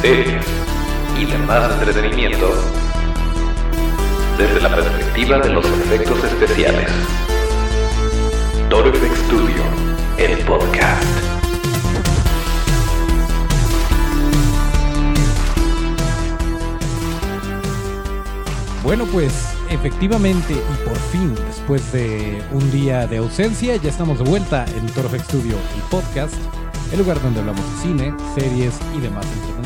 series y demás entretenimiento desde la perspectiva de los efectos especiales. Toro Studio, el podcast. Bueno, pues efectivamente y por fin, después de un día de ausencia, ya estamos de vuelta en Toro Studio, el podcast, el lugar donde hablamos de cine, series y demás entretenimiento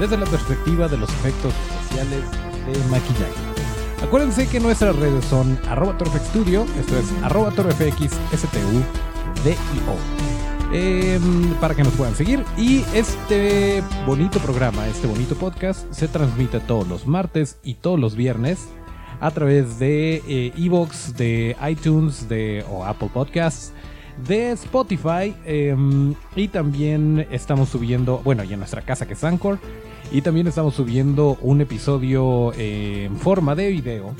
desde la perspectiva de los efectos especiales de maquillaje. Acuérdense que nuestras redes son arroba Studio, esto es arroba eh, para que nos puedan seguir. Y este bonito programa, este bonito podcast, se transmite todos los martes y todos los viernes a través de eh, Evox, de iTunes de, o Apple Podcasts, de Spotify. Em, y también estamos subiendo, bueno, y en nuestra casa que es Anchor. Y también estamos subiendo un episodio en forma de video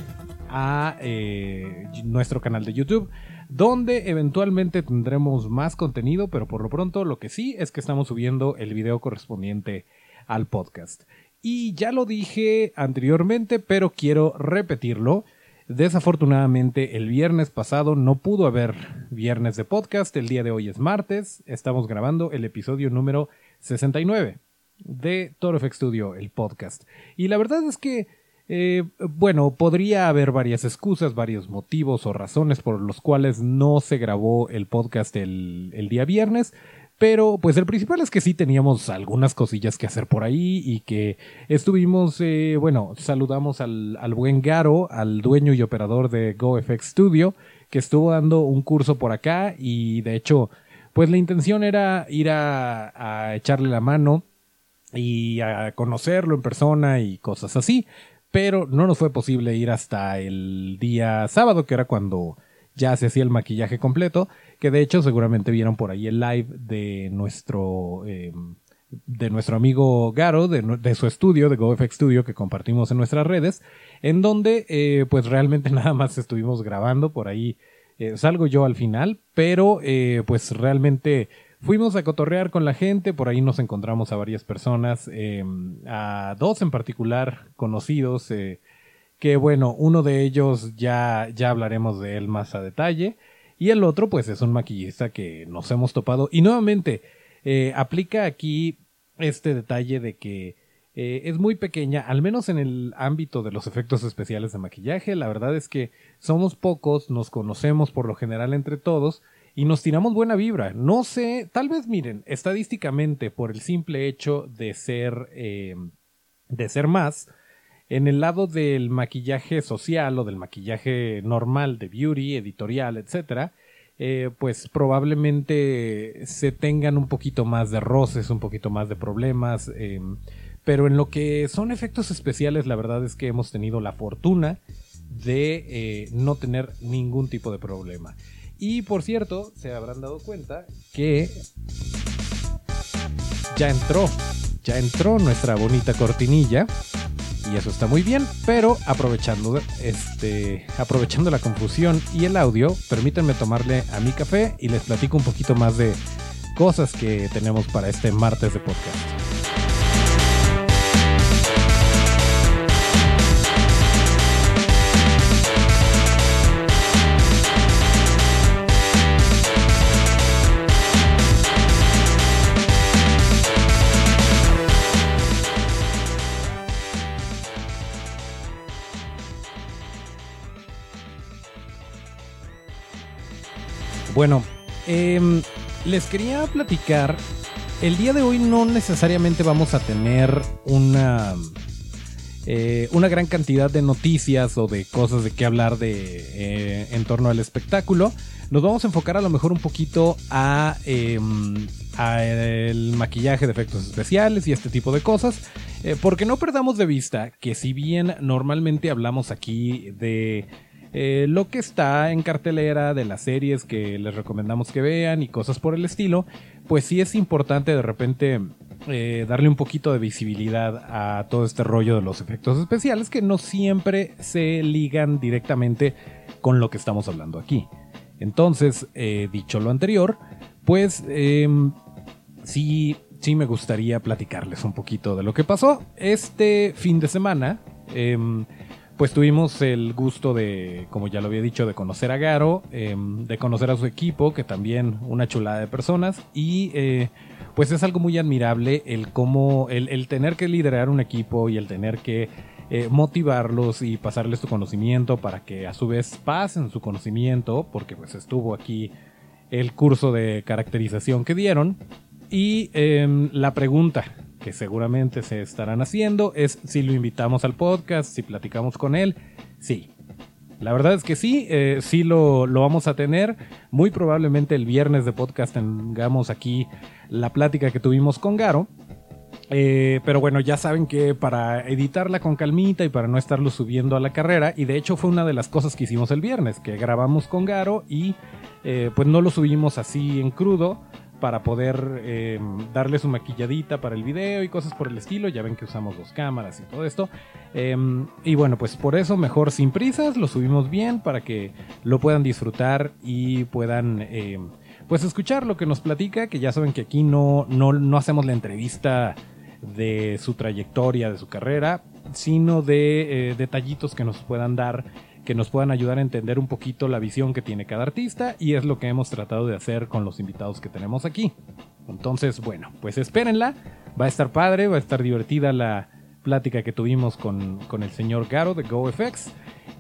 a eh, nuestro canal de YouTube, donde eventualmente tendremos más contenido, pero por lo pronto lo que sí es que estamos subiendo el video correspondiente al podcast. Y ya lo dije anteriormente, pero quiero repetirlo. Desafortunadamente el viernes pasado no pudo haber viernes de podcast, el día de hoy es martes, estamos grabando el episodio número 69 de Toro Studio, el podcast. Y la verdad es que, eh, bueno, podría haber varias excusas, varios motivos o razones por los cuales no se grabó el podcast el día viernes. Pero pues el principal es que sí teníamos algunas cosillas que hacer por ahí y que estuvimos, eh, bueno, saludamos al, al, buen Garo, al dueño y operador de GoFX Studio, que estuvo dando un curso por acá y de hecho, pues la intención era ir a, a echarle la mano y a conocerlo en persona y cosas así. Pero no nos fue posible ir hasta el día sábado, que era cuando ya se hacía el maquillaje completo. Que de hecho seguramente vieron por ahí el live de nuestro, em, de nuestro amigo Garo, de, su estudio, de GoFX Studio, que compartimos en nuestras redes. En donde eh, pues realmente nada más estuvimos grabando por ahí. Eh, salgo yo al final, pero eh, pues realmente Fuimos a cotorrear con la gente, por ahí nos encontramos a varias personas, em, a dos en particular conocidos, eh, que bueno, uno de ellos ya, ya hablaremos de él más a detalle, y el otro pues es un maquillista que nos hemos topado, y nuevamente eh, aplica aquí este detalle de que eh, es muy pequeña, al menos en el ámbito de los efectos especiales de maquillaje, la verdad es que somos pocos, nos conocemos por lo general entre todos, y nos tiramos buena vibra. No sé, tal vez miren, estadísticamente por el simple hecho de ser, eh, de ser más, en el lado del maquillaje social o del maquillaje normal de beauty, editorial, etcétera, eh, pues probablemente se tengan un poquito más de roces, un poquito más de problemas. Eh, pero en lo que son efectos especiales, la verdad es que hemos tenido la fortuna de no tener ningún tipo de problema. Y por cierto, se habrán dado cuenta que ya entró, ya entró nuestra bonita cortinilla. Y eso está muy bien, pero aprovechando, este, aprovechando la confusión y el audio, permítanme tomarle a mi café y les platico un poquito más de cosas que tenemos para este martes de podcast. Bueno, em, les quería platicar. El día de hoy no necesariamente vamos a tener una, eh, una gran cantidad de noticias o de cosas de qué hablar de, eh, en torno al espectáculo. Nos vamos a enfocar a lo mejor un poquito a, em, a el maquillaje de efectos especiales y este tipo de cosas. Eh, porque no perdamos de vista que si bien normalmente hablamos aquí de eh, lo que está en cartelera de las series que les recomendamos que vean y cosas por el estilo, pues sí es importante de repente eh, darle un poquito de visibilidad a todo este rollo de los efectos especiales que no siempre se ligan directamente con lo que estamos hablando aquí. Entonces, eh, dicho lo anterior, pues em, si sí me gustaría platicarles un poquito de lo que pasó. Este fin de semana, em, pues tuvimos el gusto de, como ya lo había dicho, de conocer a Garo, em, de conocer a su equipo, que también una chulada de personas, y eh, pues es algo muy admirable el cómo, el, tener que liderar un equipo y el tener que eh, motivarlos y pasarles tu conocimiento para que a su vez pasen su conocimiento, porque pues estuvo aquí el curso de caracterización que dieron. Y em, la pregunta que seguramente se estarán haciendo es si lo invitamos al podcast, si platicamos con él. Sí. La verdad es que sí, eh, sí lo, vamos a tener. Muy probablemente el viernes de podcast tengamos aquí la plática que tuvimos con Garo. Eh, pero bueno, ya saben que para editarla con calmita y para no estarlo subiendo a la carrera, y de hecho fue una de las cosas que hicimos el viernes, que grabamos con Garo y eh, pues no lo subimos así en crudo para poder eh, darle su maquilladita para el video y cosas por el estilo. Ya ven que usamos dos cámaras y todo esto. Em, y bueno, pues por eso mejor sin prisas, lo subimos bien para que lo puedan disfrutar y puedan em, pues escuchar lo que nos platica, que ya saben que aquí no, no, no hacemos la entrevista de su trayectoria, de su carrera, sino de eh, detallitos que nos puedan dar que nos puedan ayudar a entender un poquito la visión que tiene cada artista y es lo que hemos tratado de hacer con los invitados que tenemos aquí. Entonces, bueno, pues espérenla, va a estar padre, va a estar divertida la plática que tuvimos con, el señor Garo de GoFX.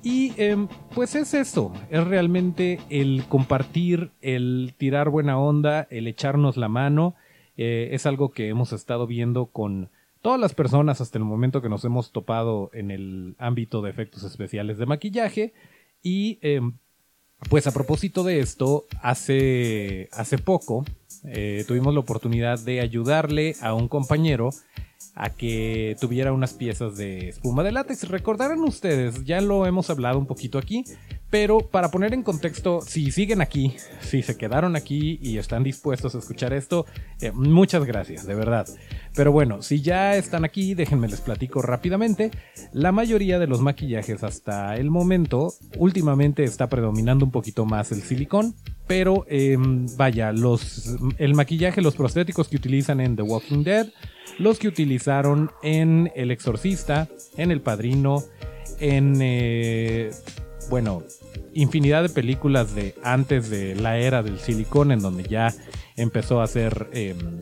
Y em, pues es eso, es realmente el compartir, el tirar buena onda, el echarnos la mano. Eh, es algo que hemos estado viendo con todas las personas hasta el momento que nos hemos topado en el ámbito de efectos especiales de maquillaje. Y em, pues a propósito de esto, hace, hace poco eh, tuvimos la oportunidad de ayudarle a un compañero a que tuviera unas piezas de espuma de látex. Recordarán ustedes, ya lo hemos hablado un poquito aquí, pero para poner en contexto, si siguen aquí, si se quedaron aquí y están dispuestos a escuchar esto, eh, muchas gracias, de verdad. Pero bueno, si ya están aquí, déjenme les platico rápidamente. La mayoría de los maquillajes hasta el momento, últimamente está predominando un poquito más el silicón, pero em, vaya, los, el maquillaje, los prostéticos que utilizan en The Walking Dead, los que utilizaron en El Exorcista, en El Padrino, en... Eh, bueno, infinidad de películas de antes de la era del silicón, en donde ya empezó a ser em,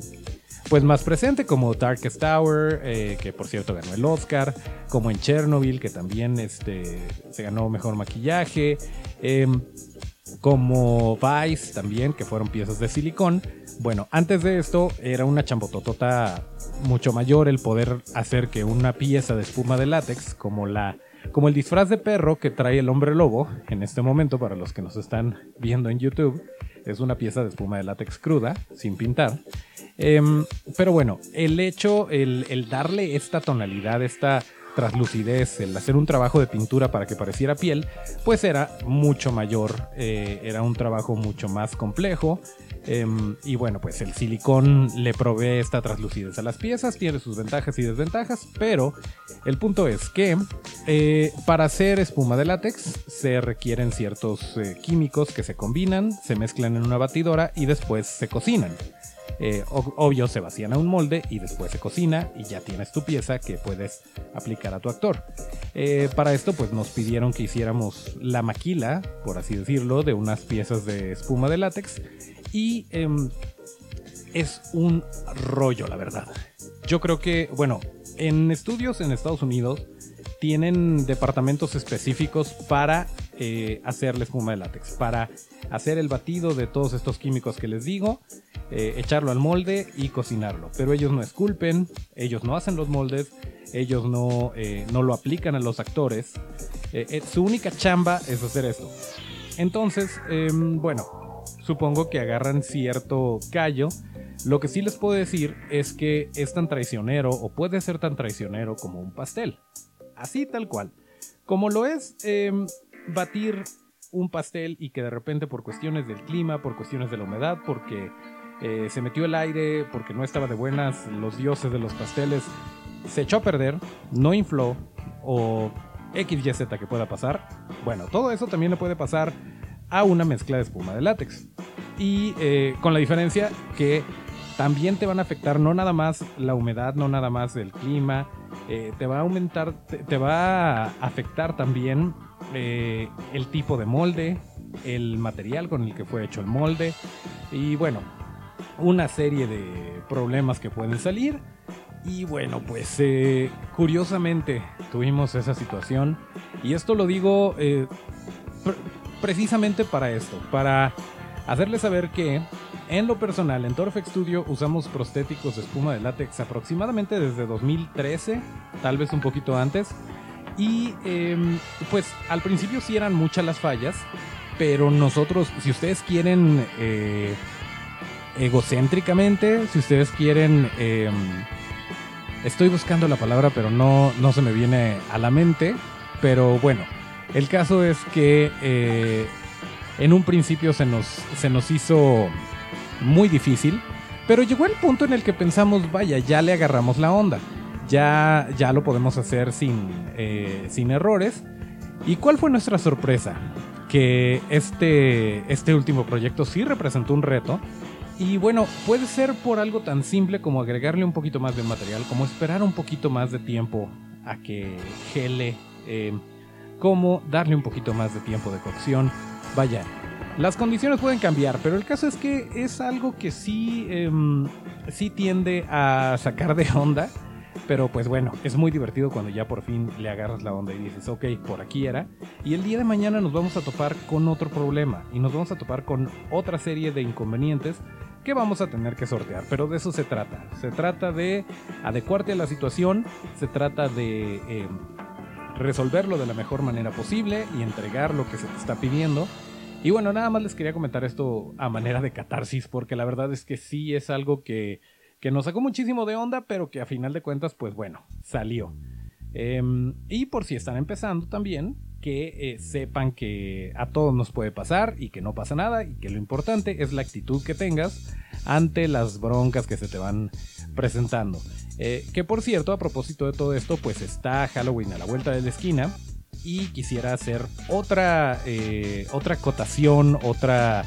pues más presente, como Darkest Tower, eh, que por cierto ganó el Oscar, como en Chernobyl, que también este, se ganó mejor maquillaje, em, como Vice también, que fueron piezas de silicón. Bueno, antes de esto era una chambototota mucho mayor el poder hacer que una pieza de espuma de látex, como la como el disfraz de perro que trae el hombre lobo, en este momento para los que nos están viendo en YouTube, es una pieza de espuma de látex cruda, sin pintar. Em, pero bueno, el hecho, el, darle esta tonalidad, esta traslucidez, el hacer un trabajo de pintura para que pareciera piel, pues era mucho mayor, eh, era un trabajo mucho más complejo. Em, y bueno, pues el silicón le provee esta traslucidez a las piezas, tiene sus ventajas y desventajas, pero el punto es que eh, para hacer espuma de látex se requieren ciertos eh, químicos que se combinan, se mezclan en una batidora y después se cocinan. Eh, obvio, se vacían a un molde y después se cocina y ya tienes tu pieza que puedes aplicar a tu actor. Eh, para esto, pues nos pidieron que hiciéramos la maquila, por así decirlo, de unas piezas de espuma de látex y em, es un rollo, la verdad. Yo creo que, bueno, en estudios en Estados Unidos tienen departamentos específicos para eh, hacer la espuma de látex, para hacer el batido de todos estos químicos que les digo, eh, echarlo al molde y cocinarlo. Pero ellos no esculpen, ellos no hacen los moldes, ellos no, eh, no lo aplican a los actores. su única chamba es hacer esto. Entonces, em, bueno, supongo que agarran cierto callo. Lo que sí les puedo decir es que es tan traicionero o puede ser tan traicionero como un pastel. Así tal cual. Como lo es em, batir un pastel y que de repente por cuestiones del clima, por cuestiones de la humedad, porque eh, se metió el aire, porque no estaba de buenas, los dioses de los pasteles, se echó a perder, no infló o XYZ que pueda pasar. Bueno, todo eso también le puede pasar a una mezcla de espuma de látex. Y eh, con la diferencia que también te van a afectar no nada más la humedad, no nada más el clima, eh, te va a aumentar, te, va a afectar también eh, el tipo de molde, el material con el que fue hecho el molde y bueno, una serie de problemas que pueden salir. Y bueno, pues eh, curiosamente tuvimos esa situación. Y esto lo digo precisamente para esto, para hacerles saber que en lo personal, en Torfex Studio usamos prostéticos de espuma de látex aproximadamente desde 2013, tal vez un poquito antes. Y em, pues al principio sí eran muchas las fallas, pero nosotros, si ustedes quieren eh, egocéntricamente, si ustedes quieren... Em, estoy buscando la palabra, pero no, no se me viene a la mente. Pero bueno, el caso es que eh, en un principio se nos, se nos hizo muy difícil, pero llegó el punto en el que pensamos, vaya, ya le agarramos la onda, ya, ya lo podemos hacer sin, eh, sin errores. ¿Y cuál fue nuestra sorpresa? Que este, este último proyecto sí representó un reto. Y bueno, puede ser por algo tan simple como agregarle un poquito más de material, como esperar un poquito más de tiempo a que gele, eh, como darle un poquito más de tiempo de cocción. Vaya, las condiciones pueden cambiar, pero el caso es que es algo que sí, em, sí tiende a sacar de onda. Pero pues bueno, es muy divertido cuando ya por fin le agarras la onda y dices, ok, por aquí era. Y el día de mañana nos vamos a topar con otro problema y nos vamos a topar con otra serie de inconvenientes que vamos a tener que sortear. Pero de eso se trata. Se trata de adecuarte a la situación, se trata de em, resolverlo de la mejor manera posible y entregar lo que se te está pidiendo y bueno, nada más les quería comentar esto a manera de catarsis, porque la verdad es que sí es algo que, que nos sacó muchísimo de onda, pero que a final de cuentas, pues bueno, salió. Em, y por si están empezando también, que eh, sepan que a todos nos puede pasar y que no pasa nada y que lo importante es la actitud que tengas ante las broncas que se te van presentando. Eh, que por cierto, a propósito de todo esto, pues está Halloween a la vuelta de la esquina y quisiera hacer otra, eh, otra acotación, otra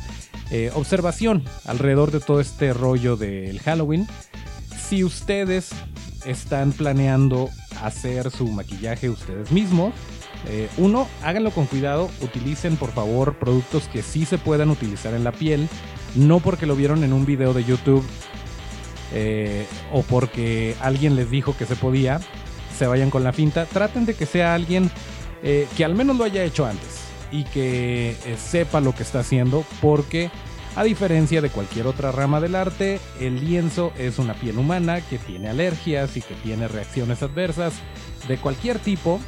eh, observación alrededor de todo este rollo del Halloween. Si ustedes están planeando hacer su maquillaje ustedes mismos, eh, uno, háganlo con cuidado, utilicen por favor productos que sí se puedan utilizar en la piel, no porque lo vieron en un video de YouTube o porque alguien les dijo que se podía, se vayan con la finta, traten de que sea alguien eh, que al menos lo haya hecho antes y que eh, sepa lo que está haciendo porque a diferencia de cualquier otra rama del arte, el lienzo es una piel humana que tiene alergias y que tiene reacciones adversas de cualquier tipo.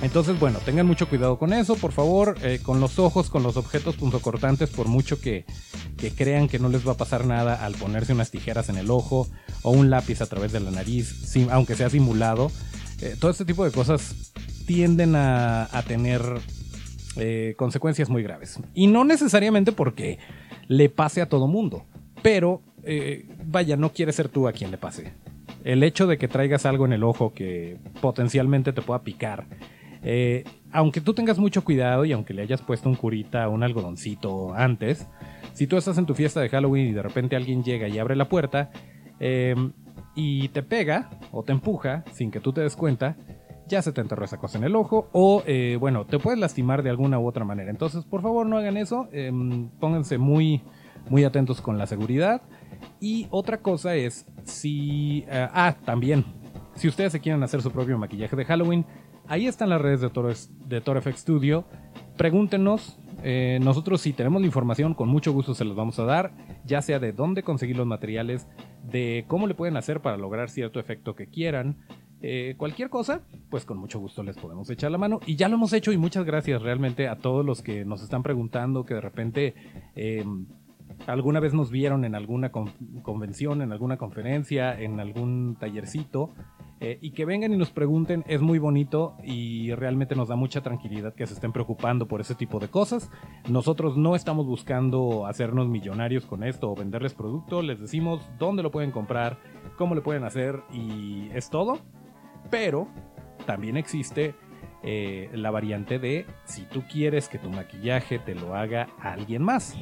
Entonces, bueno, tengan mucho cuidado con eso, por favor, eh, con los ojos, con los objetos punzocortantes, por mucho que, crean que no les va a pasar nada al ponerse unas tijeras en el ojo o un lápiz a través de la nariz, aunque sea simulado. todo este tipo de cosas tienden a, tener eh, consecuencias muy graves. Y no necesariamente porque le pase a todo mundo, pero eh, vaya, no quiere ser tú a quien le pase. El hecho de que traigas algo en el ojo que potencialmente te pueda picar, eh, aunque tú tengas mucho cuidado y aunque le hayas puesto un curita o un algodoncito antes, si tú estás en tu fiesta de Halloween y de repente alguien llega y abre la puerta y te pega o te empuja sin que tú te des cuenta, ya se te enterró esa cosa en el ojo o, eh, bueno, te puedes lastimar de alguna u otra manera. Entonces, por favor, no hagan eso. Em, pónganse muy, muy atentos con la seguridad. Y otra cosa es, si... Eh, ah, también, si ustedes se quieren hacer su propio maquillaje de Halloween, ahí están las redes de Toro, de Toro Studio. Pregúntenos, eh, nosotros si tenemos la información, con mucho gusto se los vamos a dar, ya sea de dónde conseguir los materiales, de cómo le pueden hacer para lograr cierto efecto que quieran, eh, cualquier cosa, pues con mucho gusto les podemos echar la mano. Y ya lo hemos hecho y muchas gracias realmente a todos los que nos están preguntando, que de repente eh, alguna vez nos vieron en alguna convención, en alguna conferencia, en algún tallercito. Eh, y que vengan y nos pregunten es muy bonito y realmente nos da mucha tranquilidad que se estén preocupando por ese tipo de cosas. Nosotros no estamos buscando hacernos millonarios con esto o venderles producto, les decimos dónde lo pueden comprar, cómo le pueden hacer y es todo. Pero también existe eh, la variante de si tú quieres que tu maquillaje te lo haga alguien más.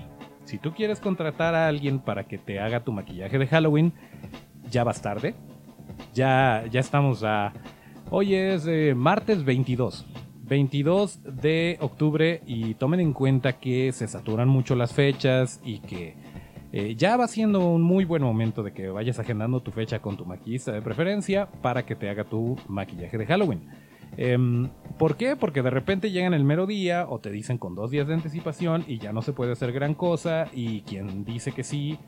Si tú quieres contratar a alguien para que te haga tu maquillaje de Halloween, ya vas tarde. Ya, ya estamos a... Hoy es eh, martes 22. 22 de octubre y tomen en cuenta que se saturan mucho las fechas y que eh, ya va siendo un muy buen momento de que vayas agendando tu fecha con tu maquillista de preferencia para que te haga tu maquillaje de Halloween. Em, ¿Por qué? Porque de repente llegan el mero día o te dicen con dos días de anticipación y ya no se puede hacer gran cosa y quien dice que sí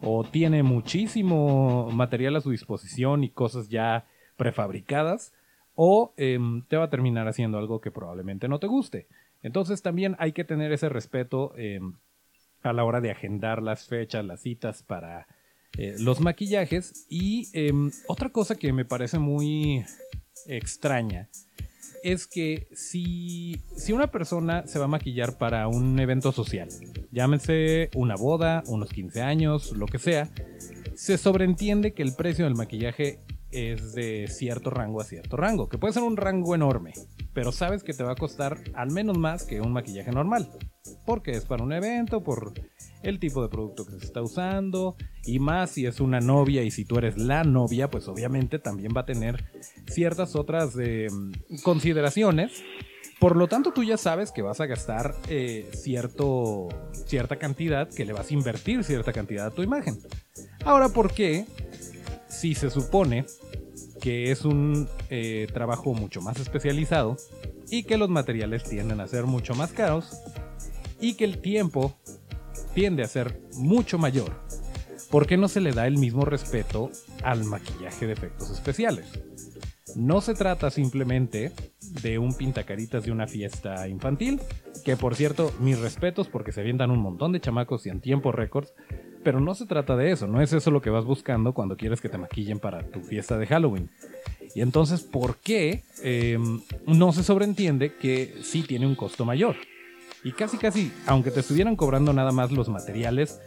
o tiene muchísimo material a su disposición y cosas ya prefabricadas o em, te va a terminar haciendo algo que probablemente no te guste. Entonces también hay que tener ese respeto em, a la hora de agendar las fechas, las citas para eh, los maquillajes. Y em, otra cosa que me parece muy extraña es que si, si una persona se va a maquillar para un evento social, llámese una boda, unos 15 años, lo que sea, se sobreentiende que el precio del maquillaje es de cierto rango a cierto rango, que puede ser un rango enorme, pero sabes que te va a costar al menos más que un maquillaje normal, porque es para un evento, por el tipo de producto que se está usando, y más si es una novia y si tú eres la novia, pues obviamente también va a tener ciertas otras eh, consideraciones. Por lo tanto, tú ya sabes que vas a gastar eh, cierto, cierta cantidad, que le vas a invertir cierta cantidad a tu imagen. Ahora, ¿por qué si se supone que es un eh, trabajo mucho más especializado y que los materiales tienden a ser mucho más caros y que el tiempo tiende a ser mucho mayor, ¿por qué no se le da el mismo respeto al maquillaje de efectos especiales? No se trata simplemente de un pintacaritas de una fiesta infantil, que por cierto, mis respetos porque se avientan un montón de chamacos y en tiempo récords, pero no se trata de eso, no es eso lo que vas buscando cuando quieres que te maquillen para tu fiesta de Halloween. Y entonces, ¿por qué em, no se sobreentiende que sí tiene un costo mayor? Y casi casi, aunque te estuvieran cobrando nada más los materiales,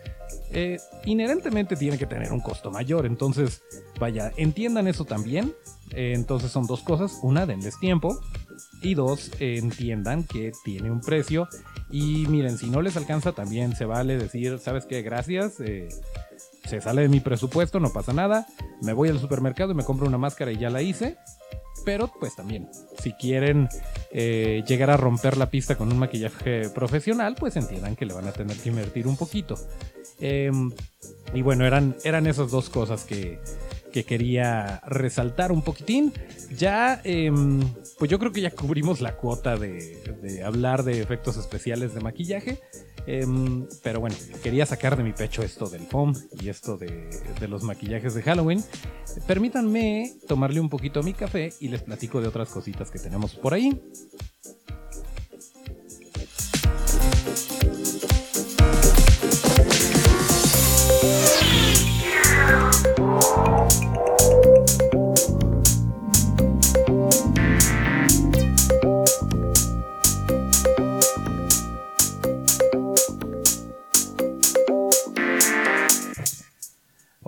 eh, inherentemente tiene que tener un costo mayor. Entonces, vaya, entiendan eso también. Eh, entonces son dos cosas. Una, denles tiempo. Y dos, entiendan que tiene un precio y miren, si no les alcanza, también se vale decir, ¿sabes qué? Gracias. Eh, se sale de mi presupuesto, no pasa nada. Me voy al supermercado y me compro una máscara y ya la hice. Pero pues también, si quieren eh, llegar a romper la pista con un maquillaje profesional, pues entiendan que le van a tener que invertir un poquito. Em, y bueno, eran, eran esas dos cosas que, que quería resaltar un poquitín. Ya, em, pues yo creo que ya cubrimos la cuota de, hablar de efectos especiales de maquillaje. Em, pero bueno, quería sacar de mi pecho esto del foam y esto de, de, los maquillajes de Halloween. Permítanme tomarle un poquito a mi café y les platico de otras cositas que tenemos por ahí.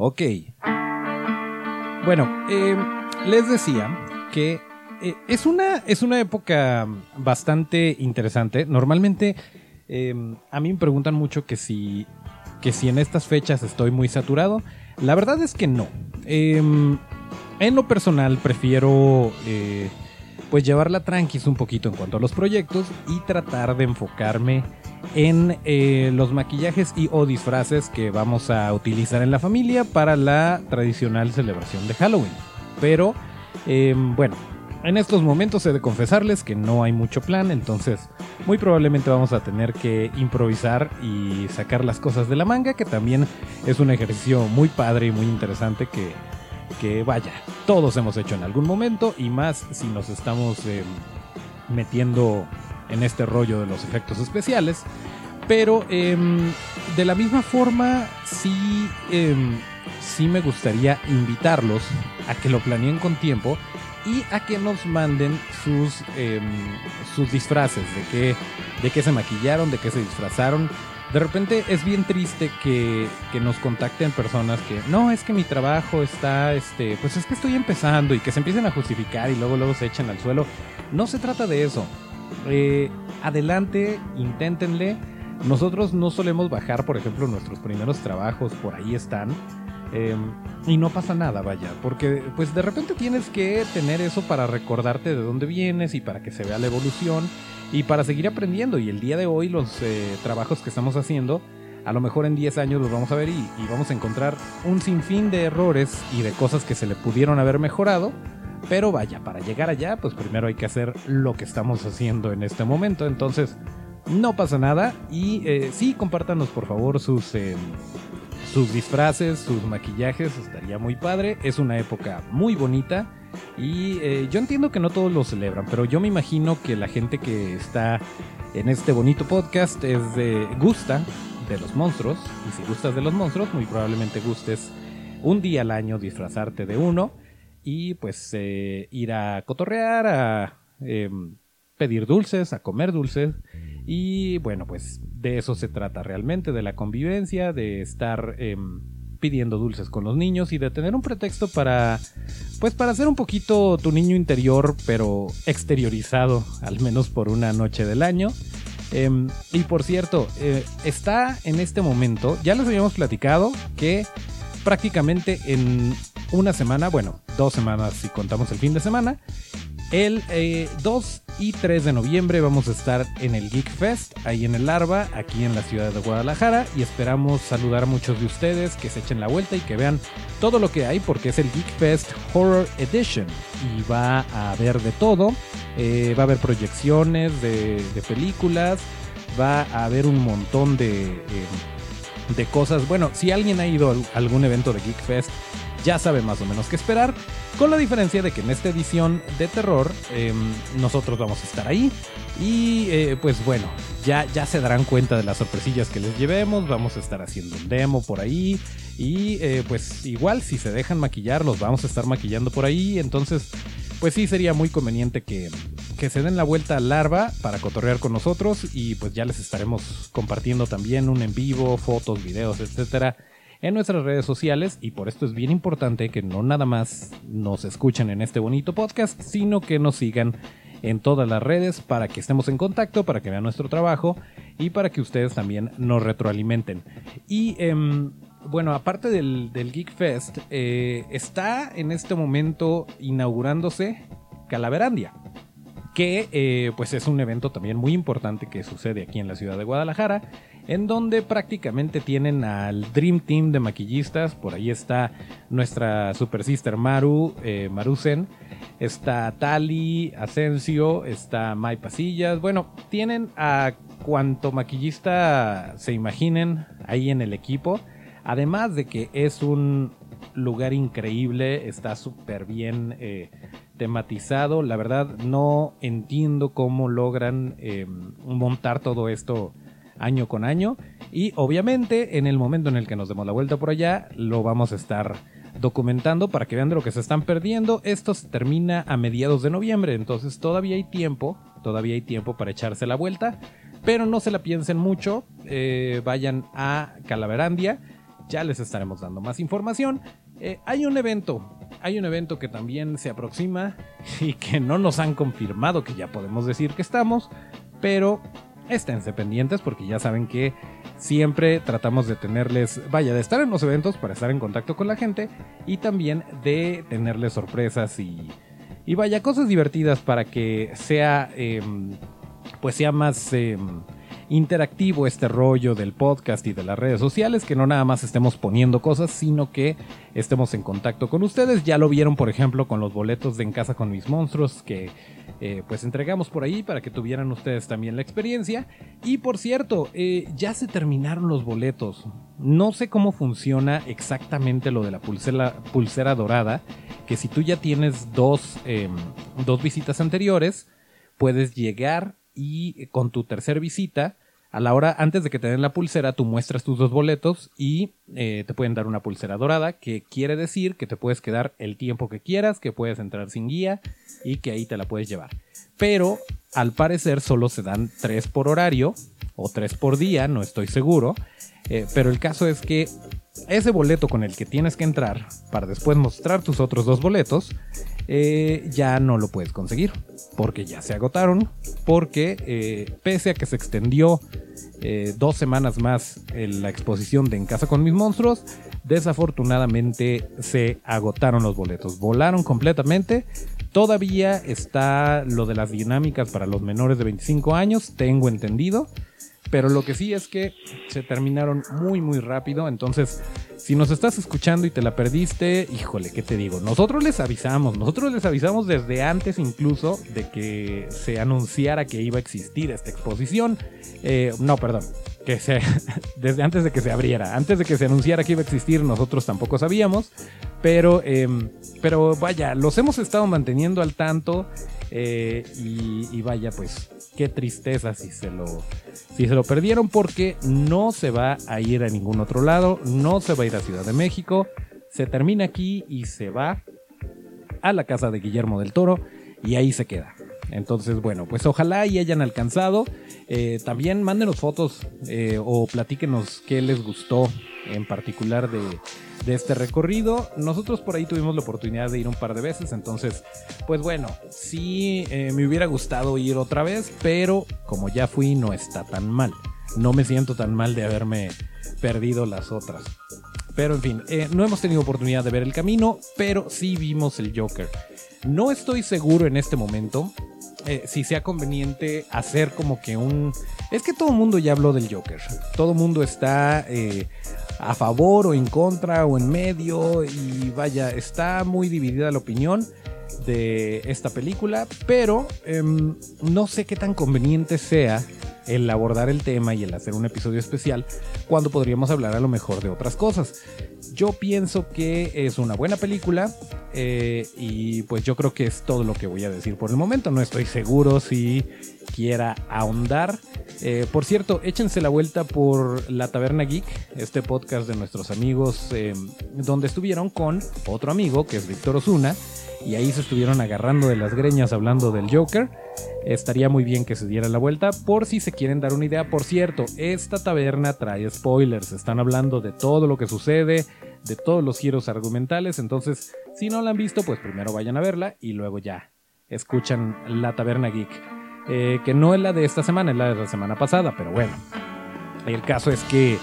Ok. Bueno, em, les decía que eh, es, una, es una época bastante interesante. Normalmente em, a mí me preguntan mucho que si, que si en estas fechas estoy muy saturado. La verdad es que no. Em, en lo personal prefiero eh, pues llevarla tranquis un poquito en cuanto a los proyectos y tratar de enfocarme en eh, los maquillajes y o disfraces que vamos a utilizar en la familia para la tradicional celebración de Halloween. Pero em, bueno, en estos momentos he de confesarles que no hay mucho plan, entonces muy probablemente vamos a tener que improvisar y sacar las cosas de la manga, que también es un ejercicio muy padre y muy interesante que, que vaya, todos hemos hecho en algún momento y más si nos estamos em, metiendo en este rollo de los efectos especiales. Pero em, de la misma forma, sí, em, sí me gustaría invitarlos a que lo planeen con tiempo y a que nos manden sus, em, sus disfraces, de qué, de qué se maquillaron, de qué se disfrazaron. De repente es bien triste que, que, nos contacten personas que no, es que mi trabajo está, este, pues es que estoy empezando y que se empiecen a justificar y luego luego se echen al suelo. No se trata de eso. Eh, adelante, inténtenle. nosotros no solemos bajar, por ejemplo, nuestros primeros trabajos, por ahí están. Em, y no pasa nada, vaya, porque pues de repente tienes que tener eso para recordarte de dónde vienes y para que se vea la evolución y para seguir aprendiendo. Y el día de hoy los eh, trabajos que estamos haciendo, a lo mejor en 10 años los vamos a ver y, vamos a encontrar un sinfín de errores y de cosas que se le pudieron haber mejorado pero vaya, para llegar allá, pues primero hay que hacer lo que estamos haciendo en este momento. Entonces, no pasa nada. Y eh, sí, compártanos por favor sus, eh, sus disfraces, sus maquillajes. Estaría muy padre. Es una época muy bonita. Y eh, yo entiendo que no todos lo celebran, pero yo me imagino que la gente que está en este bonito podcast es de gusta de los monstruos. Y si gustas de los monstruos, muy probablemente gustes un día al año disfrazarte de uno y pues eh, ir a cotorrear, a em, pedir dulces, a comer dulces y bueno pues de eso se trata realmente, de la convivencia, de estar em, pidiendo dulces con los niños y de tener un pretexto para pues para hacer un poquito tu niño interior pero exteriorizado al menos por una noche del año. Em, y por cierto, eh, está en este momento, ya les habíamos platicado que prácticamente en una semana, bueno, dos semanas si contamos el fin de semana. El 2 eh, y 3 de noviembre vamos a estar en el Geek Fest, ahí en el Larva, aquí en la ciudad de Guadalajara, y esperamos saludar a muchos de ustedes, que se echen la vuelta y que vean todo lo que hay, porque es el Geek Fest Horror Edition, y va a haber de todo, eh, va a haber proyecciones de, películas, va a haber un montón de... Eh, de cosas. Bueno, si alguien ha ido a algún evento de Geek Fest, ya sabe más o menos qué esperar, con la diferencia de que en esta edición de terror em, nosotros vamos a estar ahí. Y eh, pues bueno, ya, ya se darán cuenta de las sorpresillas que les llevemos, vamos a estar haciendo un demo por ahí. Y eh, pues igual si se dejan maquillar los vamos a estar maquillando por ahí, entonces pues sí sería muy conveniente que, que se den la vuelta al larva para cotorrear con nosotros y pues ya les estaremos compartiendo también un en vivo, fotos, videos, etcétera en nuestras redes sociales y por esto es bien importante que no nada más nos escuchen en este bonito podcast, sino que nos sigan en todas las redes para que estemos en contacto, para que vean nuestro trabajo y para que ustedes también nos retroalimenten. Y em, bueno, aparte del, Geek Fest, eh, está en este momento inaugurándose Calaverandia que eh, pues es un evento también muy importante que sucede aquí en la ciudad de Guadalajara, en donde prácticamente tienen al Dream Team de maquillistas, por ahí está nuestra super sister Maru, eh, Marusen, está Tali, Asensio, está Mai Pasillas, bueno, tienen a cuanto maquillista se imaginen ahí en el equipo, además de que es un lugar increíble, está súper bien... Eh, tematizado. La verdad no entiendo cómo logran eh, montar todo esto año con año. Y obviamente en el momento en el que nos demos la vuelta por allá, lo vamos a estar documentando para que vean de lo que se están perdiendo. Esto se termina a mediados de noviembre, entonces todavía hay tiempo, todavía hay tiempo para echarse la vuelta. Pero no se la piensen mucho, eh, vayan a Calaverandia, ya les estaremos dando más información. Eh, hay un evento, hay un evento que también se aproxima y que no nos han confirmado que ya podemos decir que estamos, pero esténse pendientes porque ya saben que siempre tratamos de tenerles, vaya, de estar en los eventos para estar en contacto con la gente y también de tenerles sorpresas y, y vaya, cosas divertidas para que sea, em, pues sea más... Em, interactivo este rollo del podcast y de las redes sociales, que no nada más estemos poniendo cosas, sino que estemos en contacto con ustedes. Ya lo vieron, por ejemplo, con los boletos de En Casa con mis monstruos, que eh, pues entregamos por ahí para que tuvieran ustedes también la experiencia. Y por cierto, eh, ya se terminaron los boletos. No sé cómo funciona exactamente lo de la pulsera, pulsera dorada, que si tú ya tienes dos, em, dos visitas anteriores, puedes llegar y con tu tercer visita a la hora, antes de que te den la pulsera, tú muestras tus dos boletos y eh, te pueden dar una pulsera dorada, que quiere decir que te puedes quedar el tiempo que quieras, que puedes entrar sin guía y que ahí te la puedes llevar. Pero al parecer solo se dan tres por horario o tres por día, no estoy seguro. Eh, pero el caso es que ese boleto con el que tienes que entrar para después mostrar tus otros dos boletos, eh, ya no lo puedes conseguir. Porque ya se agotaron. Porque eh, pese a que se extendió eh, dos semanas más en la exposición de En Casa con mis monstruos, desafortunadamente se agotaron los boletos. Volaron completamente. Todavía está lo de las dinámicas para los menores de 25 años, tengo entendido. Pero lo que sí es que se terminaron muy, muy rápido. Entonces, si nos estás escuchando y te la perdiste, híjole, ¿qué te digo? Nosotros les avisamos, nosotros les avisamos desde antes incluso de que se anunciara que iba a existir esta exposición. Eh, no, perdón, que se, desde antes de que se abriera, antes de que se anunciara que iba a existir, nosotros tampoco sabíamos, pero, em, pero vaya, los hemos estado manteniendo al tanto eh, y, vaya, pues qué tristeza si se, lo, si se lo perdieron porque no se va a ir a ningún otro lado, no se va a ir a Ciudad de México, se termina aquí y se va a la casa de Guillermo del Toro y ahí se queda. Entonces, bueno, pues ojalá y hayan alcanzado. Eh, también mándenos fotos eh, o platíquenos qué les gustó en particular de, de este recorrido. Nosotros por ahí tuvimos la oportunidad de ir un par de veces, entonces, pues bueno, sí eh, me hubiera gustado ir otra vez, pero como ya fui, no está tan mal. No me siento tan mal de haberme perdido las otras. Pero en fin, no hemos tenido oportunidad de ver el camino, pero sí vimos el Joker. No estoy seguro en este momento eh, si sea conveniente hacer como que un... Es que todo el mundo ya habló del Joker. Todo el mundo está a favor o en contra o en medio y vaya, está muy dividida la opinión de esta película, pero em, no sé qué tan conveniente sea el abordar el tema y el hacer un episodio especial cuando podríamos hablar a lo mejor de otras cosas. Yo pienso que es una buena película eh, y pues yo creo que es todo lo que voy a decir por el momento. No estoy seguro si quiera ahondar. Eh, por cierto, échense la vuelta por La Taberna Geek, este podcast de nuestros amigos, eh, donde estuvieron con otro amigo que es Víctor Osuna y ahí se estuvieron agarrando de las greñas hablando del Joker. Estaría muy bien que se diera la vuelta por si se quieren dar una idea. Por cierto, esta taberna trae spoilers, están hablando de todo lo que sucede, de todos los giros argumentales, entonces si no la han visto, pues primero vayan a verla y luego ya escuchan la taberna geek. Eh, que no es la de esta semana, es la de la semana pasada, pero bueno. El caso es que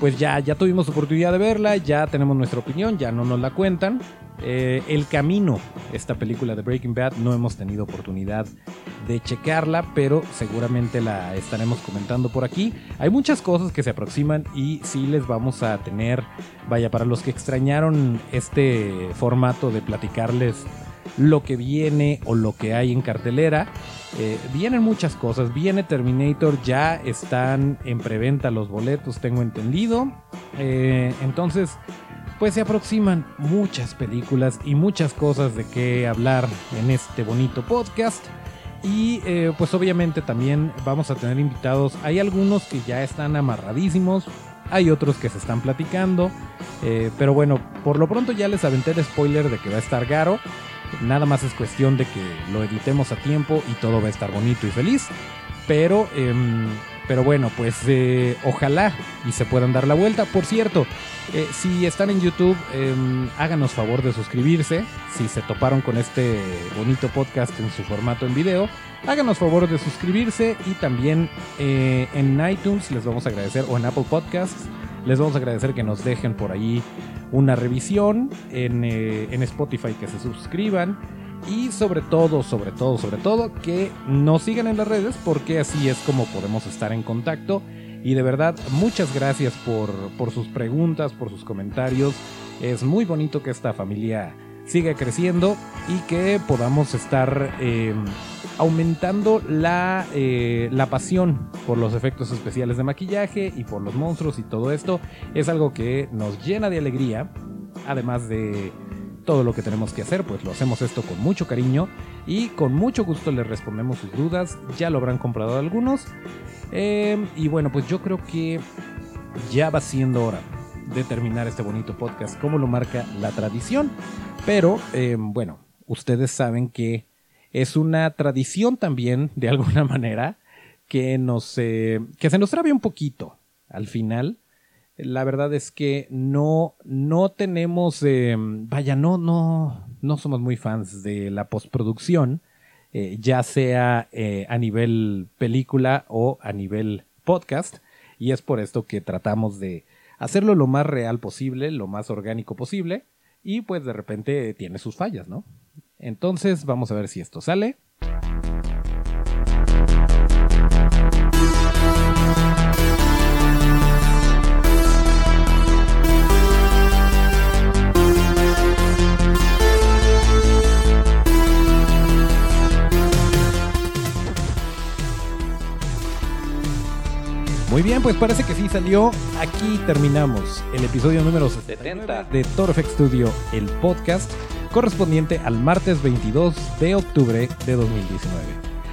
pues ya, ya tuvimos oportunidad de verla, ya tenemos nuestra opinión, ya no nos la cuentan. Eh, el Camino, esta película de Breaking Bad, no hemos tenido oportunidad de checarla, pero seguramente la estaremos comentando por aquí. Hay muchas cosas que se aproximan y sí les vamos a tener, vaya, para los que extrañaron este formato de platicarles lo que viene o lo que hay en cartelera. Eh, vienen muchas cosas, viene Terminator, ya están en preventa los boletos, tengo entendido. Eh, entonces, pues se aproximan muchas películas y muchas cosas de qué hablar en este bonito podcast. Y eh, pues obviamente también vamos a tener invitados. Hay algunos que ya están amarradísimos. Hay otros que se están platicando. Eh, pero bueno, por lo pronto ya les aventé el spoiler de que va a estar Garo. Nada más es cuestión de que lo editemos a tiempo y todo va a estar bonito y feliz. Pero em, pero bueno, pues eh, ojalá y se puedan dar la vuelta. Por cierto, eh, si están en YouTube, em, háganos favor de suscribirse. Si se toparon con este bonito podcast en su formato en video, háganos favor de suscribirse. Y también eh, en iTunes les vamos a agradecer, o en Apple Podcasts, les vamos a agradecer que nos dejen por ahí una revisión. En, en Spotify que se suscriban y sobre todo, sobre todo, sobre todo, que nos sigan en las redes porque así es como podemos estar en contacto. Y de verdad, muchas gracias por, por sus preguntas, por sus comentarios. Es muy bonito que esta familia siga creciendo y que podamos estar eh, aumentando la, eh, la pasión por los efectos especiales de maquillaje y por los monstruos y todo esto. Es algo que nos llena de alegría, además de todo lo que tenemos que hacer, pues lo hacemos esto con mucho cariño y con mucho gusto les respondemos sus dudas. Ya lo habrán comprado algunos. Eh, y bueno, pues yo creo que ya va siendo hora de terminar este bonito podcast como lo marca la tradición. Pero eh, bueno, ustedes saben que es una tradición también, de alguna manera, que, nos, eh, que se nos trabe un poquito al final La verdad es que no, no tenemos, eh, vaya, no, no, no somos muy fans de la postproducción, eh, ya sea eh, a nivel película o a nivel podcast. Y es por esto que tratamos de hacerlo lo más real posible, lo más orgánico posible. Y pues de repente tiene sus fallas, ¿no? Entonces vamos a ver si esto sale. Muy bien, pues parece que sí salió. Aquí terminamos el episodio número 70 de Torfex Studio, el podcast correspondiente al martes 22 de octubre de 2019.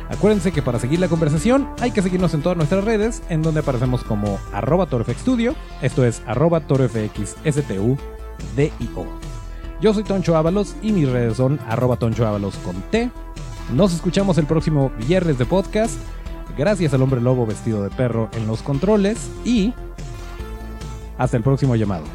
Acuérdense que para seguir la conversación hay que seguirnos en todas nuestras redes, en donde aparecemos como arroba Studio, esto es arroba torfxstudio. Yo soy Toncho Ábalos y mis redes son arroba Toncho Ábalos con T. Nos escuchamos el próximo viernes de podcast gracias al hombre lobo vestido de perro en los controles y hasta el próximo llamado.